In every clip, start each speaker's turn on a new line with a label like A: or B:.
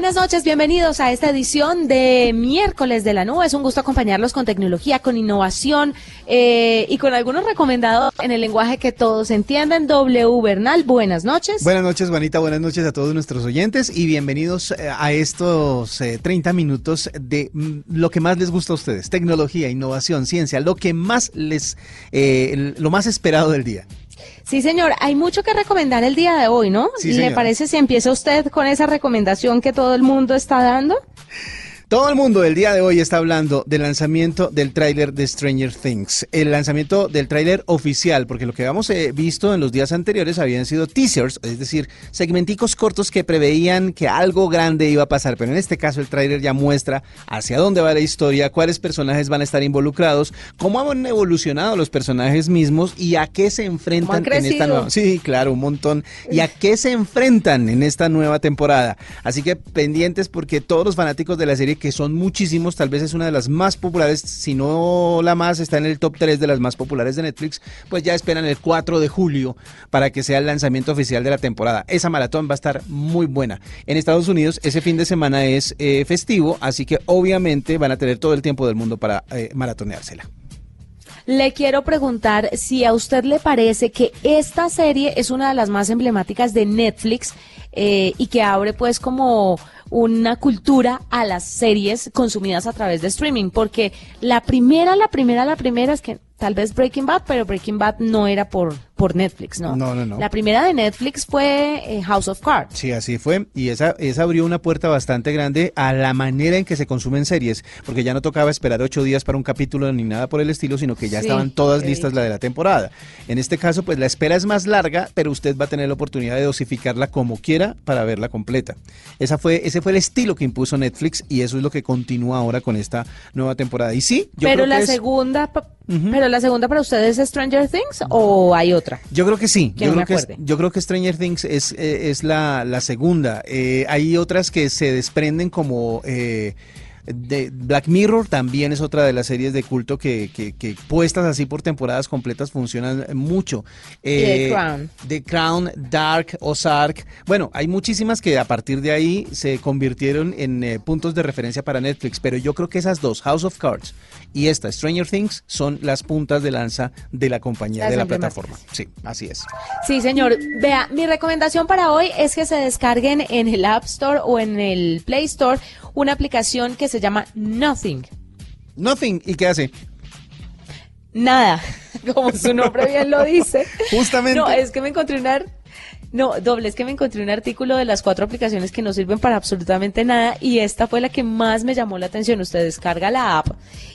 A: Buenas noches, bienvenidos a esta edición de miércoles de la nube. Es un gusto acompañarlos con tecnología, con innovación eh, y con algunos recomendados en el lenguaje que todos entienden. W Bernal, buenas noches.
B: Buenas noches, Juanita, buenas noches a todos nuestros oyentes y bienvenidos eh, a estos 30 eh, minutos de mm, lo que más les gusta a ustedes, tecnología, innovación, ciencia, lo que más les, lo más esperado del día.
A: Sí, señor, hay mucho que recomendar el día de hoy, ¿no?
B: Sí,
A: ¿Le parece si empieza usted con esa recomendación que todo el mundo está dando?
B: Todo el mundo el día de hoy está hablando del lanzamiento del tráiler de Stranger Things, el lanzamiento del tráiler oficial, porque lo que habíamos eh, visto en los días anteriores habían sido teasers, es decir, segmenticos cortos que preveían que algo grande iba a pasar, pero en este caso el tráiler ya muestra hacia dónde va la historia, cuáles personajes van a estar involucrados, cómo han evolucionado los personajes mismos y a qué se enfrentan en esta nueva, sí, claro, un montón, y a qué se enfrentan en esta nueva temporada. Así que pendientes porque todos los fanáticos de la serie que son muchísimos, tal vez es una de las más populares, si no la más, está en el top 3 de las más populares de Netflix, pues ya esperan el 4 de julio para que sea el lanzamiento oficial de la temporada. Esa maratón va a estar muy buena. En Estados Unidos ese fin de semana es eh, festivo, así que obviamente van a tener todo el tiempo del mundo para eh, maratoneársela.
A: Le quiero preguntar si a usted le parece que esta serie es una de las más emblemáticas de Netflix eh, y que abre pues como una cultura a las series consumidas a través de streaming, porque la primera, la primera, la primera es que tal vez Breaking Bad, pero Breaking Bad no era por, por Netflix, ¿no?
B: No, no, no.
A: La primera de Netflix fue eh, House of Cards.
B: Sí, así fue. Y esa, esa abrió una puerta bastante grande a la manera en que se consumen series, porque ya no tocaba esperar ocho días para un capítulo ni nada por el estilo, sino que ya estaban todas listas la de la temporada. En este caso, pues la espera es más larga, pero usted va a tener la oportunidad de dosificarla como quiera para verla completa. Esa fue, ese fue el estilo que impuso Netflix y eso es lo que continúa ahora con esta nueva temporada. Y sí,
A: yo pero la segunda, pero la segunda para ustedes es Stranger Things o hay otra?
B: Yo creo que sí. Yo, creo que yo creo que Stranger Things es, eh, es la, la segunda. Eh, hay otras que se desprenden como... Eh, de Black Mirror también es otra de las series de culto que, que, puestas así por temporadas completas funcionan mucho.
A: The Crown.
B: The Crown, Dark, Ozark. Bueno, hay muchísimas que a partir de ahí se convirtieron en puntos de referencia para Netflix, pero yo creo que esas dos, House of Cards y esta, Stranger Things, son las puntas de lanza de la compañía, de la plataforma. Sí, así es.
A: Sí, señor. Vea, mi recomendación para hoy es que se descarguen en el App Store o en el Play Store una aplicación que se llama Nothing.
B: Nothing, ¿y qué hace?
A: Nada, como su nombre bien lo dice.
B: Justamente.
A: No, es que me encontré una no, doble, es que me encontré un artículo de las cuatro aplicaciones que no sirven para absolutamente nada y esta fue la que más me llamó la atención. Usted descarga la app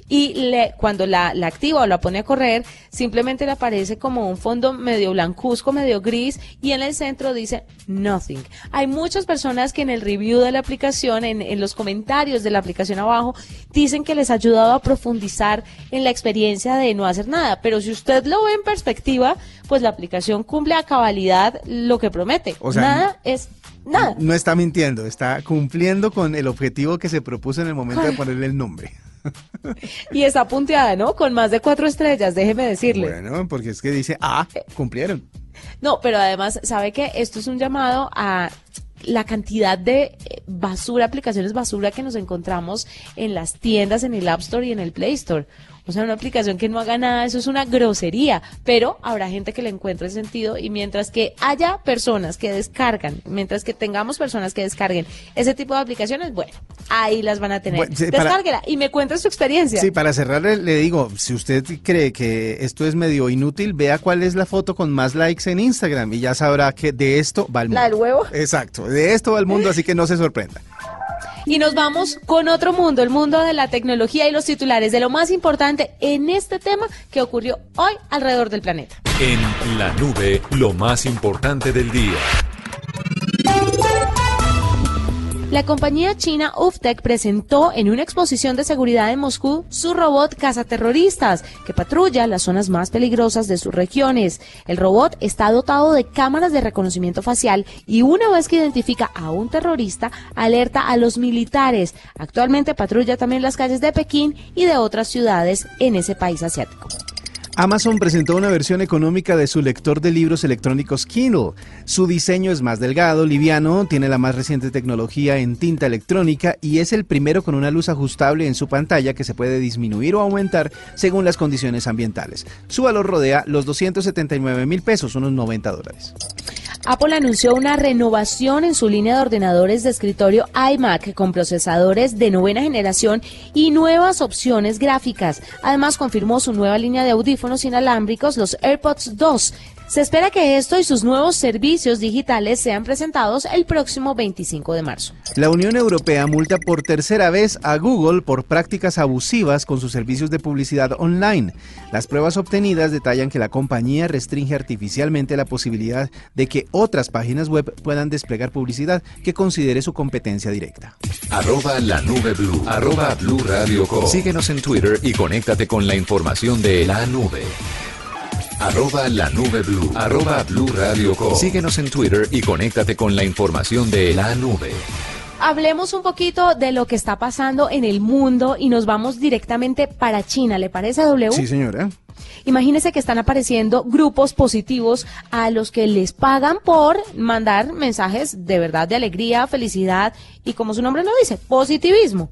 A: y le, cuando la, la activa o la pone a correr, simplemente le aparece como un fondo medio blancuzco, medio gris y en el centro dice nothing. Hay muchas personas que en el review de la aplicación, en, en los comentarios de la aplicación abajo, dicen que les ha ayudado a profundizar en la experiencia de no hacer nada. Pero si usted lo ve en perspectiva, pues la aplicación cumple a cabalidad lo que promete. O sea, nada es nada.
B: No está mintiendo, está cumpliendo con el objetivo que se propuso en el momento de ponerle el nombre.
A: y está punteada, ¿no? Con más de cuatro estrellas, déjeme decirle.
B: Bueno, porque es que dice, ah, cumplieron.
A: No, pero además, ¿sabe que Esto es un llamado a la cantidad de eh, basura, aplicaciones basura que nos encontramos en las tiendas, en el App Store y en el Play Store. O sea, una aplicación que no haga nada, eso es una grosería, pero habrá gente que le encuentre sentido y mientras que haya personas que descargan, mientras que tengamos personas que descarguen ese tipo de aplicaciones, bueno, ahí las van a tener.
B: Bueno, sí, para-
A: Descárguela y me cuenta su experiencia.
B: Sí, para cerrar le- le digo, si usted cree que esto es medio inútil, vea cuál es la foto con más likes en Instagram y ya sabrá que de esto va el mundo.
A: ¿La del huevo?
B: Exacto, de esto va el mundo, así que no se sorprenda.
A: Y nos vamos con otro mundo, el mundo de la tecnología y los titulares de lo más importante en este tema que ocurrió hoy alrededor del planeta.
C: En la nube, lo más importante del día.
A: La compañía china Uftec presentó en una exposición de seguridad en Moscú su robot cazaterroristas que patrulla las zonas más peligrosas de sus regiones. El robot está dotado de cámaras de reconocimiento facial y una vez que identifica a un terrorista, alerta a los militares. Actualmente patrulla también las calles de Pekín y de otras ciudades en ese país asiático.
B: Amazon presentó una versión económica de su lector de libros electrónicos Kindle. Su diseño es más delgado, liviano, tiene la más reciente tecnología en tinta electrónica y es el primero con una luz ajustable en su pantalla que se puede disminuir o aumentar según las condiciones ambientales. Su valor rodea los 279 mil pesos, unos 90 dólares.
A: Apple anunció una renovación en su línea de ordenadores de escritorio iMac con procesadores de novena generación y nuevas opciones gráficas. Además, confirmó su nueva línea de audífonos inalámbricos, los AirPods 2. Se espera que esto y sus nuevos servicios digitales sean presentados el próximo 25 de marzo.
B: La Unión Europea multa por tercera vez a Google por prácticas abusivas con sus servicios de publicidad online. Las pruebas obtenidas detallan que la compañía restringe artificialmente la posibilidad de que otras páginas web puedan desplegar publicidad que considere su competencia directa.
D: Arroba la nube blue. Arroba blue radio com. Síguenos en Twitter y conéctate con la información de la nube. Arroba la nube blue. Arroba blue radio com. Síguenos en Twitter y conéctate con la información de la nube.
A: Hablemos un poquito de lo que está pasando en el mundo y nos vamos directamente para China. ¿Le parece, W?
B: Sí, señora.
A: Imagínense que están apareciendo grupos positivos a los que les pagan por mandar mensajes de verdad de alegría, felicidad y como su nombre lo dice, positivismo.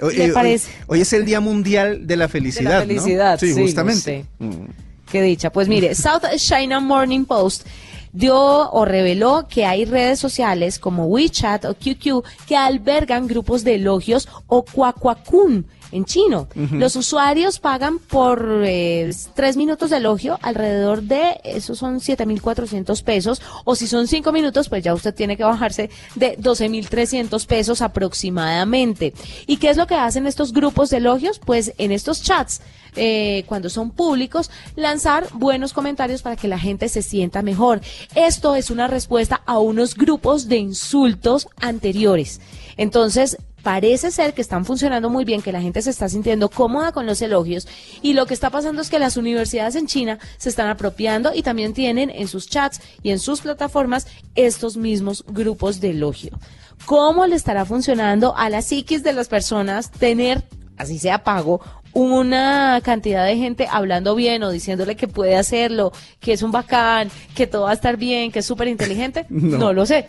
B: Hoy,
A: ¿Le
B: hoy-
A: parece?
B: hoy es el Día Mundial de la Felicidad. ¿no?
A: felicidad,
B: Sí,
A: sí,
B: justamente.
A: no
B: Mm.
A: Qué dicha. Pues mire, South China Morning Post dio o reveló que hay redes sociales como WeChat o QQ que albergan grupos de elogios o cuacuacún en chino. Los usuarios pagan por eh, tres minutos de elogio alrededor de, esos son 7.400 pesos, o si son cinco minutos, pues ya usted tiene que bajarse de 12.300 pesos aproximadamente. ¿Y qué es lo que hacen estos grupos de elogios? Pues en estos chats eh, cuando son públicos, lanzar buenos comentarios para que la gente se sienta mejor. Esto es una respuesta a unos grupos de insultos anteriores. Entonces, parece ser que están funcionando muy bien, que la gente se está sintiendo cómoda con los elogios y lo que está pasando es que las universidades en China se están apropiando y también tienen en sus chats y en sus plataformas estos mismos grupos de elogio. ¿Cómo le estará funcionando a la psiquis de las personas tener, así sea pago, una cantidad de gente hablando bien o diciéndole que puede hacerlo, que es un bacán, que todo va a estar bien, que es súper inteligente?
B: No.
A: No. lo sé.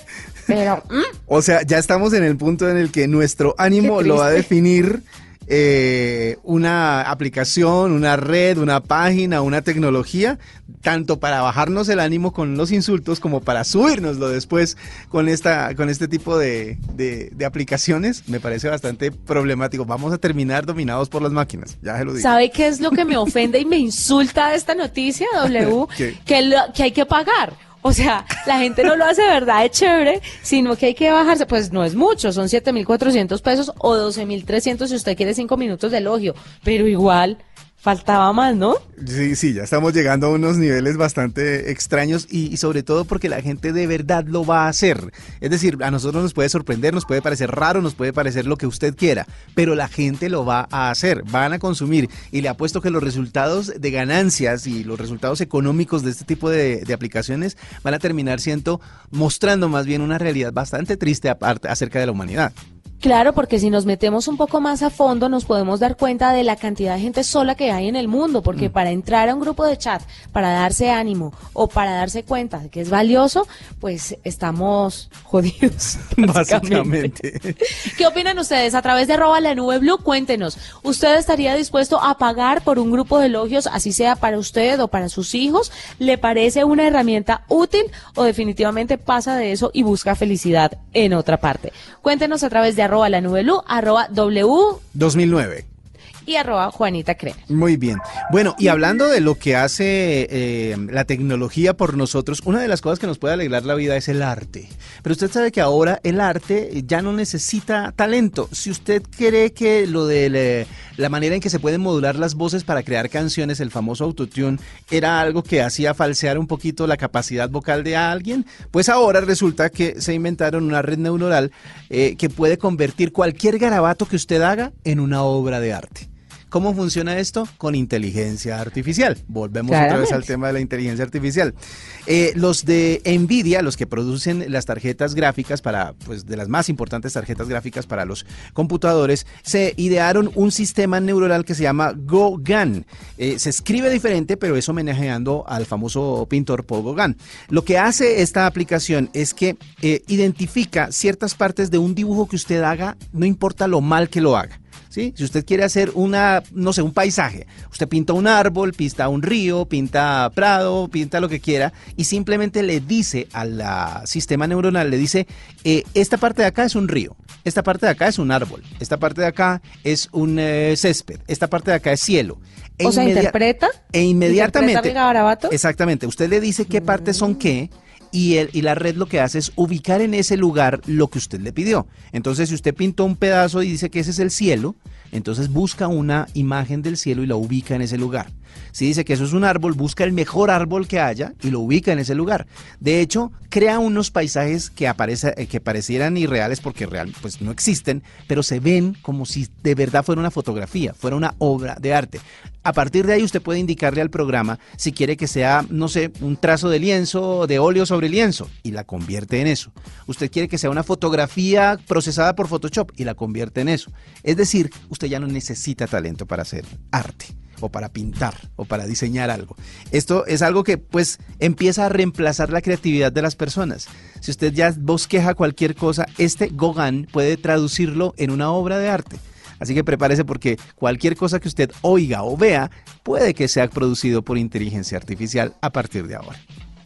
A: Pero, mm,
B: O sea, ya estamos en el punto en el que nuestro ánimo lo va a definir eh, una aplicación, una red, una página, una tecnología, tanto para bajarnos el ánimo con los insultos como para subirnoslo después con esta, con este tipo de, de- de aplicaciones. Me parece bastante problemático. Vamos a terminar dominados por las máquinas. Ya se lo digo.
A: ¿sabe qué es lo que me ofende y me insulta de esta noticia, W? Que, lo- que hay que pagar. O sea, la gente no lo hace verdad de chévere, sino que hay que bajarse, pues no es mucho, son 7.400 pesos o 12.300 si usted quiere cinco minutos de elogio, pero igual faltaba más, ¿no?
B: Sí, sí, ya estamos llegando a unos niveles bastante extraños y, sobre todo porque la gente de verdad lo va a hacer. Es decir, a nosotros nos puede sorprender, nos puede parecer raro, nos puede parecer lo que usted quiera, pero la gente lo va a hacer, van a consumir y le apuesto que los resultados de ganancias y los resultados económicos de este tipo de, de aplicaciones van a terminar siendo mostrando más bien una realidad bastante triste acerca de la humanidad.
A: Claro, porque si nos metemos un poco más a fondo nos podemos dar cuenta de la cantidad de gente sola que hay en el mundo, porque para entrar a un grupo de chat, para darse ánimo o para darse cuenta de que es valioso, pues estamos jodidos. Básicamente.
B: Básicamente.
A: ¿Qué opinan ustedes? A través de arroba la nube blue, cuéntenos. ¿Usted estaría dispuesto a pagar por un grupo de elogios, así sea para usted o para sus hijos? ¿Le parece una herramienta útil o definitivamente pasa de eso y busca felicidad en otra parte? Cuéntenos a través de arroba la nube blue, arroba w
B: 2009.
A: Y arroba Juanita Crema.
B: Muy bien. Bueno, y hablando de lo que hace eh, la tecnología por nosotros, una de las cosas que nos puede alegrar la vida es el arte. Pero usted sabe que ahora el arte ya no necesita talento. Si usted cree que lo de la manera en que se pueden modular las voces para crear canciones, el famoso autotune, era algo que hacía falsear un poquito la capacidad vocal de alguien, pues ahora resulta que se inventaron una red neuronal eh, que puede convertir cualquier garabato que usted haga en una obra de arte. ¿Cómo funciona esto? Con inteligencia artificial. Volvemos otra vez al tema de la inteligencia artificial. Eh, los de Nvidia, los que producen las tarjetas gráficas para, pues, de las más importantes tarjetas gráficas para los computadores, se idearon un sistema neuronal que se llama Gauguin. Eh, se escribe diferente, pero es homenajeando al famoso pintor Paul Gauguin. Lo que hace esta aplicación es que eh, identifica ciertas partes de un dibujo que usted haga, no importa lo mal que lo haga. ¿Sí? Si usted quiere hacer una, no sé, un paisaje, usted pinta un árbol, pinta un río, pinta prado, pinta lo que quiera y simplemente le dice al sistema neuronal, le dice, eh, esta parte de acá es un río, esta parte de acá es un árbol, esta parte de acá es un eh, césped, esta parte de acá es cielo.
A: O sea, interpreta.
B: E inmediatamente.
A: ¿Interpreta?
B: Exactamente. Usted le dice qué partes son qué. Y, el, y la red lo que hace es ubicar en ese lugar lo que usted le pidió. Entonces, si usted pintó un pedazo y dice que ese es el cielo, entonces busca una imagen del cielo y la ubica en ese lugar. Si dice que eso es un árbol, busca el mejor árbol que haya y lo ubica en ese lugar. De hecho, crea unos paisajes que, aparece, eh, que parecieran irreales porque real, pues no existen, pero se ven como si de verdad fuera una fotografía, fuera una obra de arte. A partir de ahí usted puede indicarle al programa si quiere que sea, no sé, un trazo de lienzo, de óleo sobre lienzo, y la convierte en eso. Usted quiere que sea una fotografía procesada por Photoshop y la convierte en eso. Es decir, usted ya no necesita talento para hacer arte o para pintar o para diseñar algo. Esto es algo que pues empieza a reemplazar la creatividad de las personas. Si usted ya bosqueja cualquier cosa, este Gauguin puede traducirlo en una obra de arte. Así que prepárese porque cualquier cosa que usted oiga o vea puede que sea producido por inteligencia artificial a partir de ahora.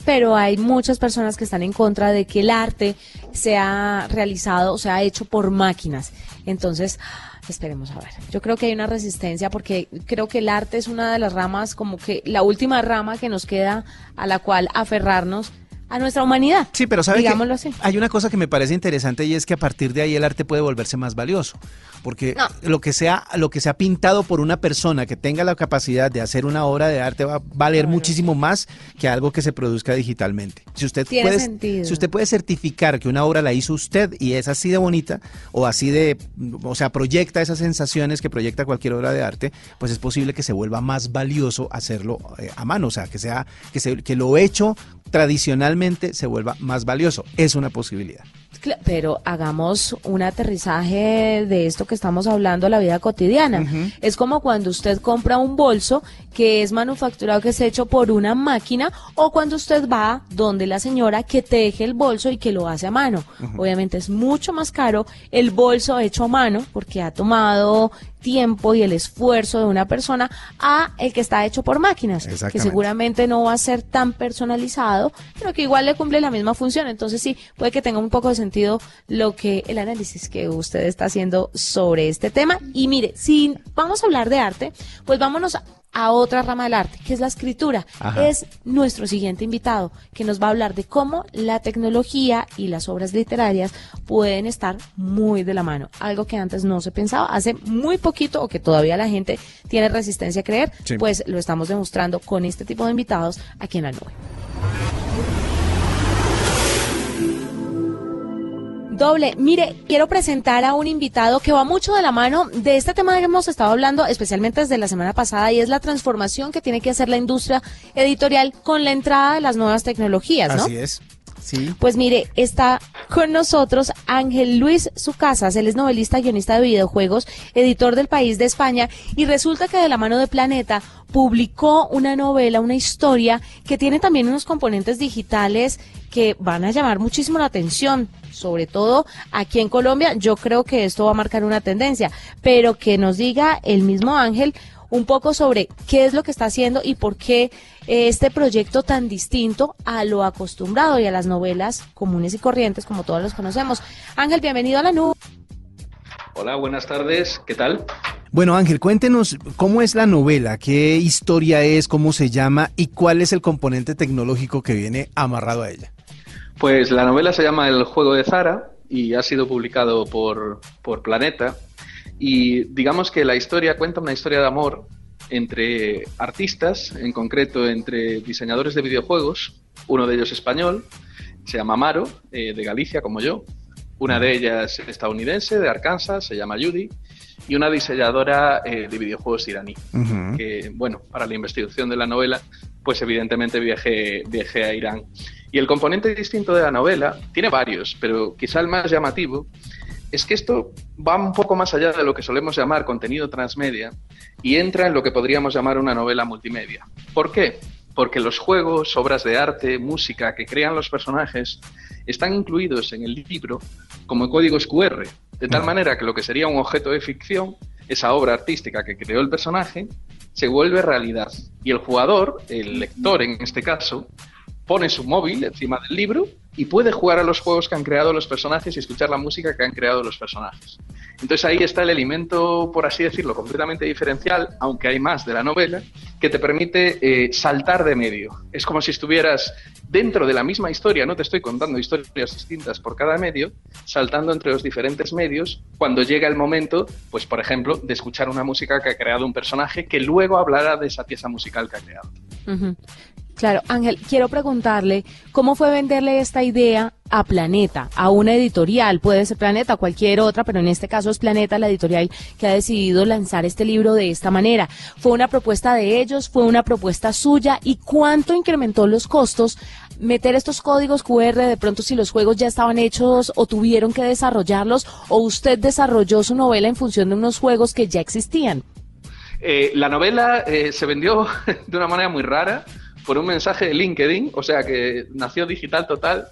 A: pero hay muchas personas que están en contra de que el arte sea realizado o sea hecho por máquinas. Entonces, esperemos a ver. Yo creo que hay una resistencia porque creo que el arte es una de las ramas, como que la última rama que nos queda a la cual aferrarnos a nuestra humanidad.
B: Sí, pero sabe que
A: Digámoslo así.
B: hay una cosa que me parece interesante y es que a partir de ahí el arte puede volverse más valioso, porque
A: No.
B: lo que sea lo que sea pintado por una persona que tenga la capacidad de hacer una obra de arte va a valer muchísimo más que algo que se produzca digitalmente. Si usted
A: Tiene
B: puede
A: sentido.
B: si usted puede certificar que una obra la hizo usted y es así de bonita o así de o sea, proyecta esas sensaciones que proyecta cualquier obra de arte, pues es posible que se vuelva más valioso hacerlo eh, a mano, o sea, que sea que se, que lo hecho tradicionalmente se vuelva más valioso. Es una posibilidad.
A: Pero hagamos un aterrizaje de esto que estamos hablando la vida cotidiana. Es como cuando usted compra un bolso que es manufacturado, que es hecho por una máquina, o cuando usted va donde la señora que teje el bolso y que lo hace a mano. Obviamente es mucho más caro el bolso hecho a mano porque ha tomado tiempo y el esfuerzo de una persona a el que está hecho por máquinas, que seguramente no va a ser tan personalizado, pero que igual le cumple la misma función. Entonces sí, puede que tenga un poco de sentido lo que el análisis que usted está haciendo sobre este tema. Y mire, si vamos a hablar de arte, pues vámonos a- otra rama del arte, que es la escritura.
B: Ajá.
A: Es nuestro siguiente invitado, que nos va a hablar de cómo la tecnología y las obras literarias pueden estar muy de la mano. Algo que antes no se pensaba, hace muy poquito, o que todavía la gente tiene resistencia a creer,
B: Sí.
A: pues lo estamos demostrando con este tipo de invitados aquí en la nube. Doble, mire, quiero presentar a un invitado que va mucho de la mano de este tema que hemos estado hablando, especialmente desde la semana pasada, y es la transformación que tiene que hacer la industria editorial con la entrada de las nuevas tecnologías, ¿no?
B: Así es.
A: Pues mire, está con nosotros Ángel Luis Sucasas. Él es novelista, guionista de videojuegos, editor del País de España y resulta que de la mano de Planeta publicó una novela, una historia que tiene también unos componentes digitales que van a llamar muchísimo la atención, sobre todo aquí en Colombia. Yo creo que esto va a marcar una tendencia, pero que nos diga el mismo Ángel un poco sobre qué es lo que está haciendo y por qué eh, este proyecto tan distinto a lo acostumbrado y a las novelas comunes y corrientes como todos los conocemos. Ángel, bienvenido a la nube.
E: Hola, buenas tardes, ¿qué tal?
B: Bueno, Ángel, cuéntenos cómo es la novela, qué historia es, cómo se llama y cuál es el componente tecnológico que viene amarrado a ella.
E: Pues la novela se llama El juego de Zara y ha sido publicado por, por Planeta y digamos que la historia cuenta una historia de amor entre artistas, en concreto entre diseñadores de videojuegos, uno de ellos español, se llama Maro, eh, de Galicia como yo, una de ellas estadounidense, de Arkansas, se llama Judy, y una diseñadora eh, de videojuegos iraní, que, bueno, para la investigación de la novela, pues evidentemente viajé, viajé a Irán. Y el componente distinto de la novela tiene varios, pero quizá el más llamativo es que esto va un poco más allá de lo que solemos llamar contenido transmedia y entra en lo que podríamos llamar una novela multimedia. ¿Por qué? Porque los juegos, obras de arte, música que crean los personajes están incluidos en el libro como códigos QR, de tal manera que lo que sería un objeto de ficción, esa obra artística que creó el personaje, se vuelve realidad. Y el jugador, el lector en este caso, pone su móvil encima del libro y puede jugar a los juegos que han creado los personajes y escuchar la música que han creado los personajes. Entonces ahí está el elemento, por así decirlo, completamente diferencial, aunque hay más de la novela, que te permite eh, saltar de medio. Es como si estuvieras dentro de la misma historia, no te estoy contando historias distintas por cada medio, saltando entre los diferentes medios cuando llega el momento, pues por ejemplo, de escuchar una música que ha creado un personaje que luego hablará de esa pieza musical que ha creado.
A: Claro, Ángel, quiero preguntarle cómo fue venderle esta idea a Planeta, a una editorial, puede ser Planeta, cualquier otra, pero en este caso es Planeta, la editorial que ha decidido lanzar este libro de esta manera. ¿Fue una propuesta de ellos? ¿Fue una propuesta suya? ¿Y cuánto incrementó los costos meter estos códigos QR de pronto si los juegos ya estaban hechos o tuvieron que desarrollarlos o usted desarrolló su novela en función de unos juegos que ya existían?
E: Eh, la novela eh, se vendió de una manera muy rara por un mensaje de LinkedIn, o sea que nació digital total,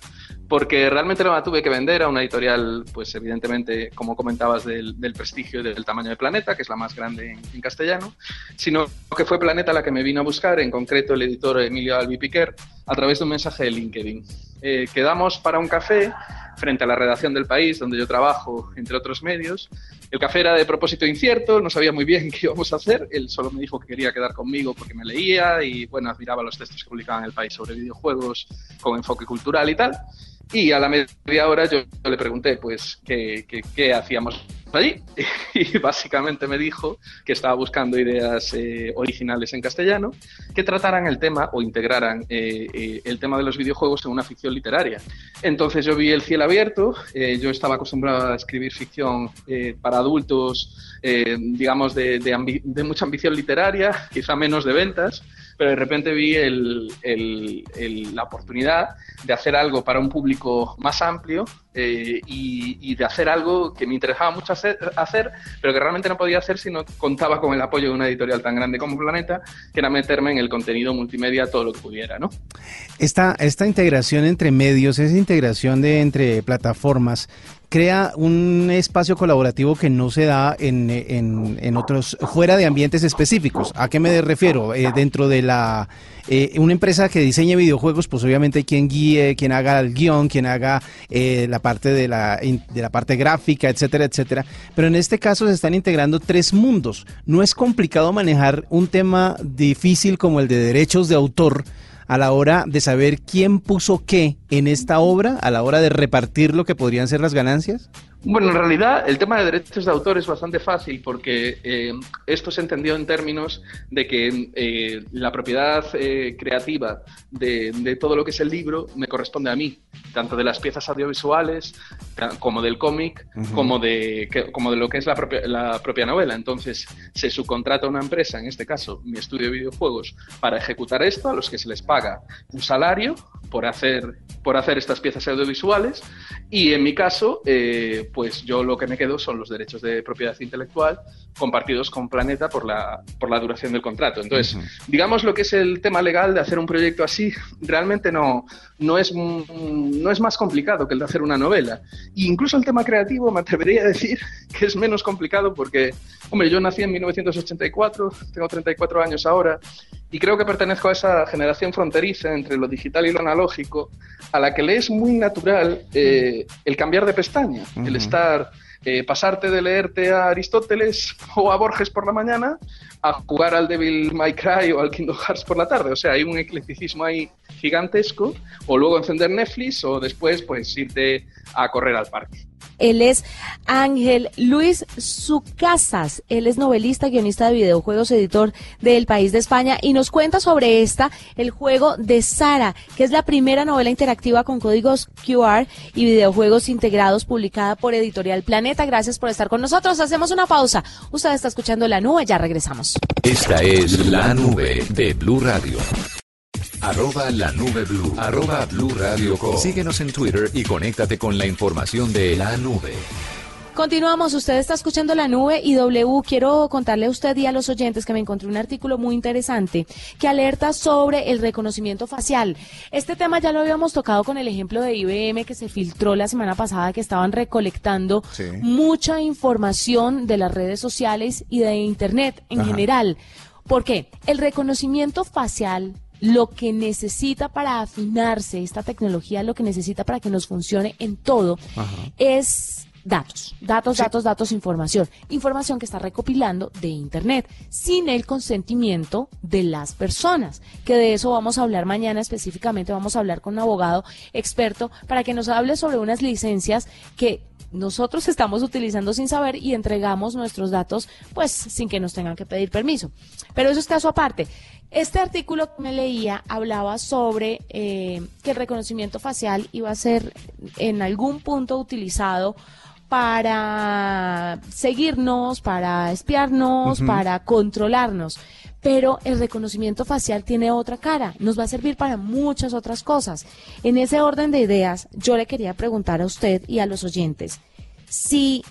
E: porque realmente no la tuve que vender a una editorial, pues evidentemente, como comentabas, del, prestigio y del tamaño de Planeta, que es la más grande en, castellano, sino que fue Planeta la que me vino a buscar, en concreto el editor Emilio Albi Piquer, a través de un mensaje de LinkedIn. Eh, quedamos para un café frente a la redacción del país, donde yo trabajo, entre otros medios. El café era de propósito incierto, no sabía muy bien qué íbamos a hacer. Él solo me dijo que quería quedar conmigo porque me leía y, bueno, admiraba los textos que publicaban en el país sobre videojuegos con enfoque cultural y tal. Y a la media hora yo, le pregunté, pues, qué, qué hacíamos allí y básicamente me dijo que estaba buscando ideas eh, originales en castellano que trataran el tema o integraran eh, eh, el tema de los videojuegos en una ficción literaria. Entonces yo vi El cielo abierto, yo estaba acostumbrado a escribir ficción para adultos, digamos, de, mucha ambición literaria, quizá menos de ventas, pero de repente vi la oportunidad de hacer algo para un público más amplio y, y, de hacer algo que me interesaba mucho hacer, pero que realmente no podía hacer si no contaba con el apoyo de una editorial tan grande como Planeta, que era meterme en el contenido multimedia todo lo que pudiera, ¿no?
B: Esta, esta integración entre medios, esa integración de entre plataformas, crea un espacio colaborativo que no se da en, en, otros, fuera de ambientes específicos. ¿A qué me refiero? Eh, dentro de la eh, una empresa que diseñe videojuegos, pues obviamente quien guíe, quien haga el guion, quien haga eh, la parte de la, de la parte gráfica, etcétera, etcétera. Pero en este caso se están integrando tres mundos. No es complicado manejar un tema difícil como el de derechos de autor a la hora de saber quién puso qué en esta obra, a la hora de repartir lo que podrían ser las ganancias?
E: Bueno, en realidad el tema de derechos de autor es bastante fácil porque eh, esto se entendió en términos de que eh, la propiedad eh, creativa de, todo lo que es el libro me corresponde a mí, tanto de las piezas audiovisuales como del cómic, como, de, como de lo que es la propia, la propia novela. Entonces se subcontrata a una empresa, en este caso mi estudio de videojuegos, para ejecutar esto, a los que se les paga un salario por hacer por hacer estas piezas audiovisuales y en mi caso, eh, pues yo lo que me quedo son los derechos de propiedad intelectual compartidos con Planeta por la, por la duración del contrato. Entonces, digamos lo que es el tema legal de hacer un proyecto así, realmente no, no, es, no es más complicado que el de hacer una novela. E incluso el tema creativo me atrevería a decir que es menos complicado porque, hombre, yo nací en 1984, tengo 34 años ahora y creo que pertenezco a esa generación fronteriza entre lo digital y lo analógico, a la que le es muy natural eh, el cambiar de pestaña, el estar eh, pasarte de leerte a Aristóteles o a Borges por la mañana a jugar al Devil May Cry o al Kingdom Hearts por la tarde. O sea, hay un eclecticismo ahí gigantesco. O luego encender Netflix o después pues irte a correr al parque.
A: Él es Ángel Luis Sucasas. Él es novelista, guionista de videojuegos, editor del País de España y nos cuenta sobre esta, el juego de Sara, que es la primera novela interactiva con códigos QR y videojuegos integrados publicada por Editorial Planeta. Gracias por estar con nosotros. Hacemos una pausa. Usted está escuchando La Nube, ya regresamos.
D: Esta es La Nube de Blue Radio. Arroba la nube blue. Arroba blue radio Síguenos en Twitter y conéctate con la información de la nube.
A: Continuamos, usted está escuchando la nube y W. Quiero contarle a usted y a los oyentes que me encontré un artículo muy interesante que alerta sobre el reconocimiento facial. Este tema ya lo habíamos tocado con el ejemplo de IBM que se filtró la semana pasada que estaban recolectando mucha información de las redes sociales y de Internet en general. ¿Por qué? El reconocimiento facial lo que necesita para afinarse esta tecnología, lo que necesita para que nos funcione en todo, es datos, datos, datos, datos, información. Información que está recopilando de Internet, sin el consentimiento de las personas, que de eso vamos a hablar mañana específicamente, vamos a hablar con un abogado experto para que nos hable sobre unas licencias que nosotros estamos utilizando sin saber y entregamos nuestros datos pues sin que nos tengan que pedir permiso. Pero eso es caso aparte. Este artículo que me leía hablaba sobre eh, que el reconocimiento facial iba a ser en algún punto utilizado para seguirnos, para espiarnos, para controlarnos. Pero el reconocimiento facial tiene otra cara, nos va a servir para muchas otras cosas. En ese orden de ideas, yo le quería preguntar a usted y a los oyentes si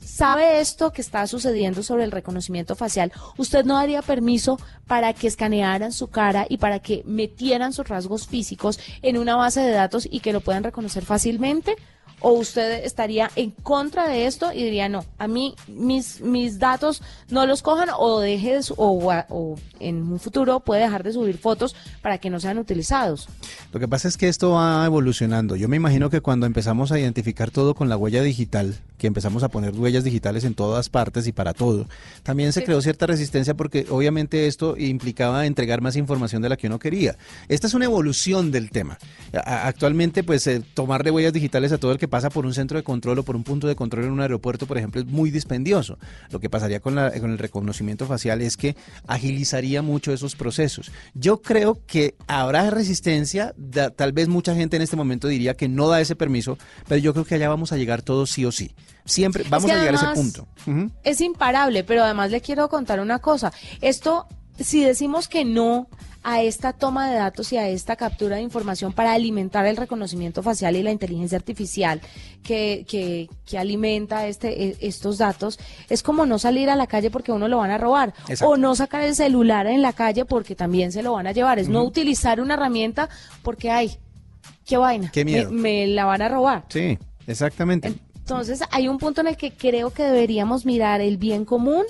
A: sabe esto que está sucediendo sobre el reconocimiento facial, ¿usted no daría permiso para que escanearan su cara y para que metieran sus rasgos físicos en una base de datos y que lo puedan reconocer fácilmente? O usted estaría en contra de esto y diría no, a mí mis mis datos no los cojan o deje de o, o, en un futuro puede dejar de subir fotos para que no sean utilizados.
B: Lo que pasa es que esto va evolucionando. Yo me imagino que cuando empezamos a identificar todo con la huella digital, que empezamos a poner huellas digitales en todas partes y para todo, también se creó cierta resistencia porque obviamente esto implicaba entregar más información de la que uno quería. Esta es una evolución del tema. Actualmente pues eh, tomarle huellas digitales a todo el que pasa por un centro de control o por un punto de control en un aeropuerto, por ejemplo, es muy dispendioso. Lo que pasaría con, la, con el reconocimiento facial es que agilizaría mucho esos procesos. Yo creo que habrá resistencia, tal vez mucha gente en este momento diría que no da ese permiso, pero yo creo que allá vamos a llegar todos sí o sí. Siempre vamos a llegar a ese punto.
A: Es imparable, pero además le quiero contar una cosa. Esto, si decimos que no a esta toma de datos y a esta captura de información para alimentar el reconocimiento facial y la inteligencia artificial que, que, que alimenta este, e, estos datos, es como no salir a la calle porque uno lo van a robar o no sacar el celular en la calle porque también se lo van a llevar, es no utilizar una herramienta porque hay, qué vaina,
B: qué miedo.
A: Me, me la van a robar.
B: Sí, exactamente.
A: Entonces hay un punto en el que creo que deberíamos mirar el bien común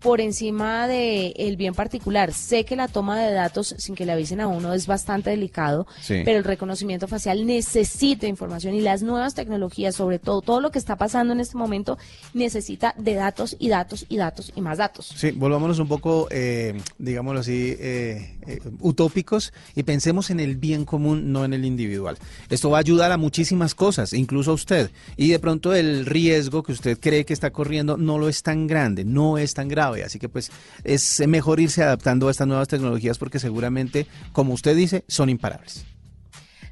A: por encima del el bien particular. Sé que la toma de datos sin que le avisen a uno es bastante delicado, pero el reconocimiento facial necesita información y las nuevas tecnologías, sobre todo todo lo que está pasando en este momento, necesita de datos y datos y datos y más datos.
B: Sí, volvámonos un poco, eh, digámoslo así, eh, eh, utópicos y pensemos en el bien común, no en el individual. Esto va a ayudar a muchísimas cosas, incluso a usted. Y de pronto el riesgo que usted cree que está corriendo no lo es tan grande, no es tan grave Así que pues es mejor irse adaptando a estas nuevas tecnologías porque seguramente, como usted dice, son imparables.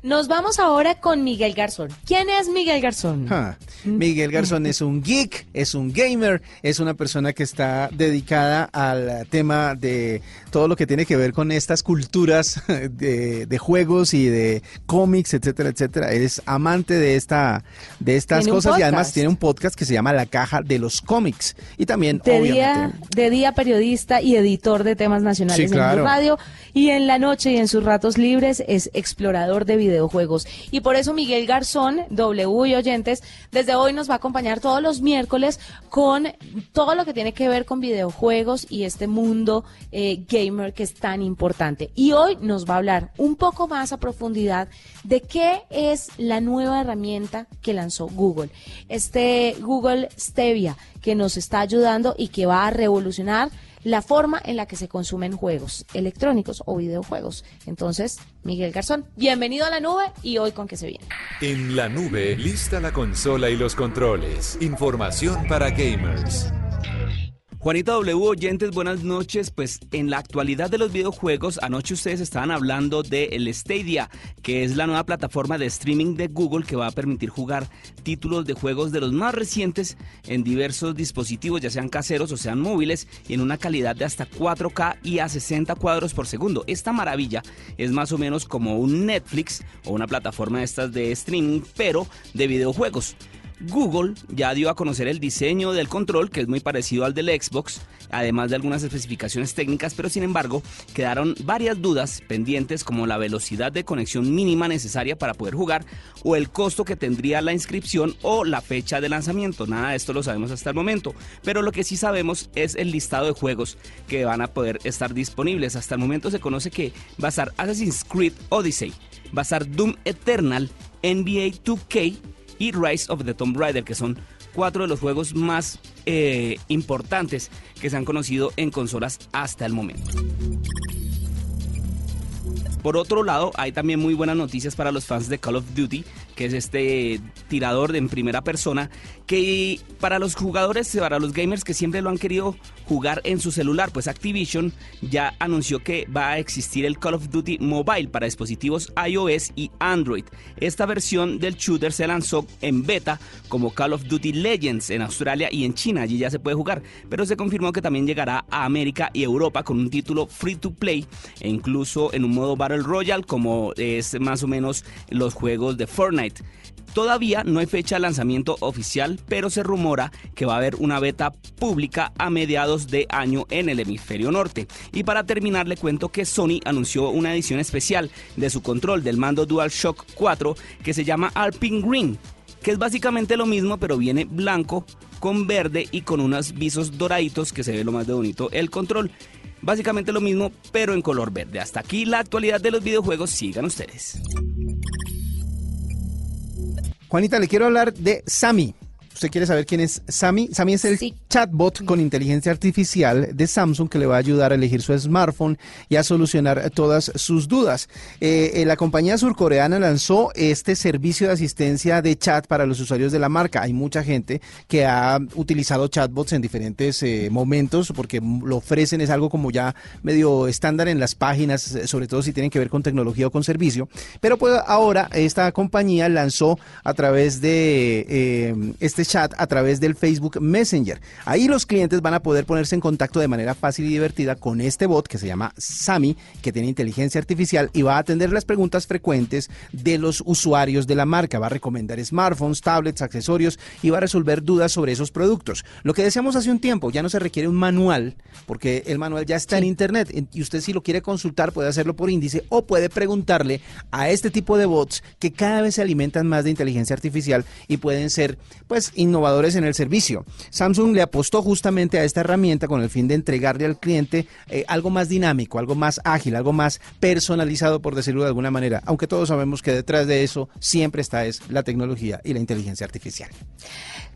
A: Nos vamos ahora con Miguel Garzón. ¿Quién es Miguel Garzón?
B: Ah, Miguel Garzón es un geek, es un gamer, es una persona que está dedicada al tema de todo lo que tiene que ver con estas culturas de, de juegos y de cómics, etcétera, etcétera. Es amante de esta de estas cosas y además tiene un podcast que se llama La Caja de los Cómics y también
A: De
B: obviamente
A: día, de día periodista y editor de temas nacionales
B: Sí,
A: en Radio y en la noche y en sus ratos libres es explorador de videojuegos. Y por eso Miguel Garzón, W y oyentes, desde hoy nos va a acompañar todos los miércoles con todo lo que tiene que ver con videojuegos y este mundo eh, gamer que es tan importante. Y hoy nos va a hablar un poco más a profundidad de qué es la nueva herramienta que lanzó Google. Este Google Stevia que nos está ayudando y que va a revolucionar la forma en la que se consumen juegos electrónicos o videojuegos. Entonces, Miguel Garzón, bienvenido a la nube y hoy con qué se viene.
C: En la nube, lista la consola y los controles. Información para gamers.
F: Juanita W, oyentes, buenas noches. Pues en la actualidad de los videojuegos, anoche ustedes estaban hablando de el Stadia, que es la nueva plataforma de streaming de Google que va a permitir jugar títulos de juegos de los más recientes en diversos dispositivos, ya sean caseros o sean móviles, y en una calidad de hasta 4K y a 60 cuadros por segundo. Esta maravilla es más o menos como un Netflix o una plataforma de estas de streaming, pero de videojuegos. Google ya dio a conocer el diseño del control, que es muy parecido al del Xbox, además de algunas especificaciones técnicas, pero sin embargo quedaron varias dudas pendientes como la velocidad de conexión mínima necesaria para poder jugar o el costo que tendría la inscripción o la fecha de lanzamiento. Nada de esto lo sabemos hasta el momento, pero lo que sí sabemos es el listado de juegos que van a poder estar disponibles. Hasta el momento se conoce que va a estar Assassin's Creed Odyssey, va a estar Doom Eternal, NBA 2K, y Rise of the Tomb Raider, que son cuatro de los juegos más eh, importantes que se han conocido en consolas hasta el momento. Por otro lado, hay también muy buenas noticias para los fans de Call of Duty, que es este tirador en primera persona, que para los jugadores, para los gamers que siempre lo han querido jugar en su celular, pues Activision ya anunció que va a existir el Call of Duty Mobile para dispositivos iOS y Android. Esta versión del shooter se lanzó en beta como Call of Duty Legends en Australia y en China, allí ya se puede jugar, pero se confirmó que también llegará a América y Europa con un título free to play e incluso en un modo Battle Royale como es más o menos los juegos de Fortnite. Todavía no hay fecha de lanzamiento oficial, pero se rumora que va a haber una beta pública a mediados de año en el hemisferio norte. Y para terminar, le cuento que Sony anunció una edición especial de su control del mando DualShock 4 que se llama Alpine Green, que es básicamente lo mismo, pero viene blanco con verde y con unos visos doraditos que se ve lo más de bonito el control. Básicamente lo mismo, pero en color verde. Hasta aquí la actualidad de los videojuegos. Sigan ustedes.
B: Juanita, le quiero hablar de Sami. ¿Usted quiere saber quién es Sami? Sami es el
A: Sí.
B: chatbot con inteligencia artificial de Samsung que le va a ayudar a elegir su smartphone y a solucionar todas sus dudas. Eh, eh, la compañía surcoreana lanzó este servicio de asistencia de chat para los usuarios de la marca. Hay mucha gente que ha utilizado chatbots en diferentes eh, momentos porque lo ofrecen, es algo como ya medio estándar en las páginas, sobre todo si tienen que ver con tecnología o con servicio. Pero pues ahora esta compañía lanzó a través de eh, chat, a través del Facebook Messenger. Ahí los clientes van a poder ponerse en contacto de manera fácil y divertida con este bot que se llama Sami, que tiene inteligencia artificial y va a atender las preguntas frecuentes de los usuarios de la marca. Va a recomendar smartphones, tablets, accesorios y va a resolver dudas sobre esos productos. Lo que decíamos hace un tiempo, ya no se requiere un manual, porque el manual ya está en internet y usted si lo quiere consultar puede hacerlo por índice o puede preguntarle a este tipo de bots que cada vez se alimentan más de inteligencia artificial y pueden ser pues innovadores en el servicio. Samsung le apostó justamente a esta herramienta con el fin de entregarle al cliente eh, algo más dinámico, algo más ágil, algo más personalizado por decirlo de alguna manera, aunque todos sabemos que detrás de eso siempre está es la tecnología y la inteligencia artificial.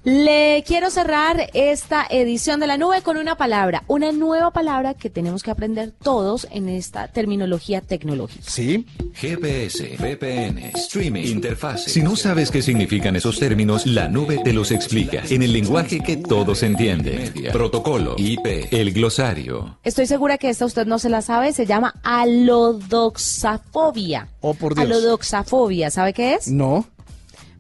A: Le quiero cerrar esta edición de la nube con una palabra, una nueva palabra que tenemos que aprender todos en esta terminología tecnológica.
B: ¿Sí?
D: GPS, VPN, streaming, interfaz. Si no sabes qué significan esos términos, la nube te los explica en el lenguaje que todos entienden. Protocolo, IP, el glosario.
A: Estoy segura que esta usted no se la sabe, se llama alodoxafobia.
B: Oh, por Dios.
A: Alodoxafobia, ¿sabe qué es?
B: No.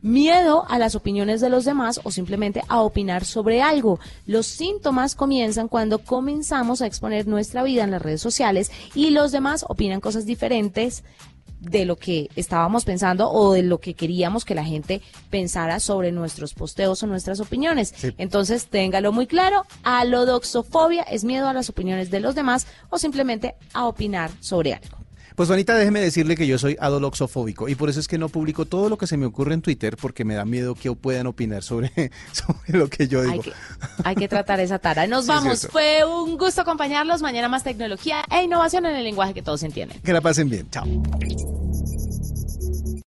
A: Miedo a las opiniones de los demás o simplemente a opinar sobre algo. Los síntomas comienzan cuando comenzamos a exponer nuestra vida en las redes sociales y los demás opinan cosas diferentes de lo que estábamos pensando o de lo que queríamos que la gente pensara sobre nuestros posteos o nuestras opiniones. Entonces, téngalo muy claro, alodoxofobia es miedo a las opiniones de los demás o simplemente a opinar sobre algo.
B: Pues Juanita, déjeme decirle que yo soy adoloxofóbico y por eso es que no publico todo lo que se me ocurre en Twitter porque me da miedo que puedan opinar sobre, sobre lo que yo digo.
A: Hay que, hay que tratar esa tara. Nos
B: Sí,
A: vamos. Fue un gusto acompañarlos. Mañana más tecnología e innovación en el lenguaje que todos entienden.
B: Que la pasen bien. Chao.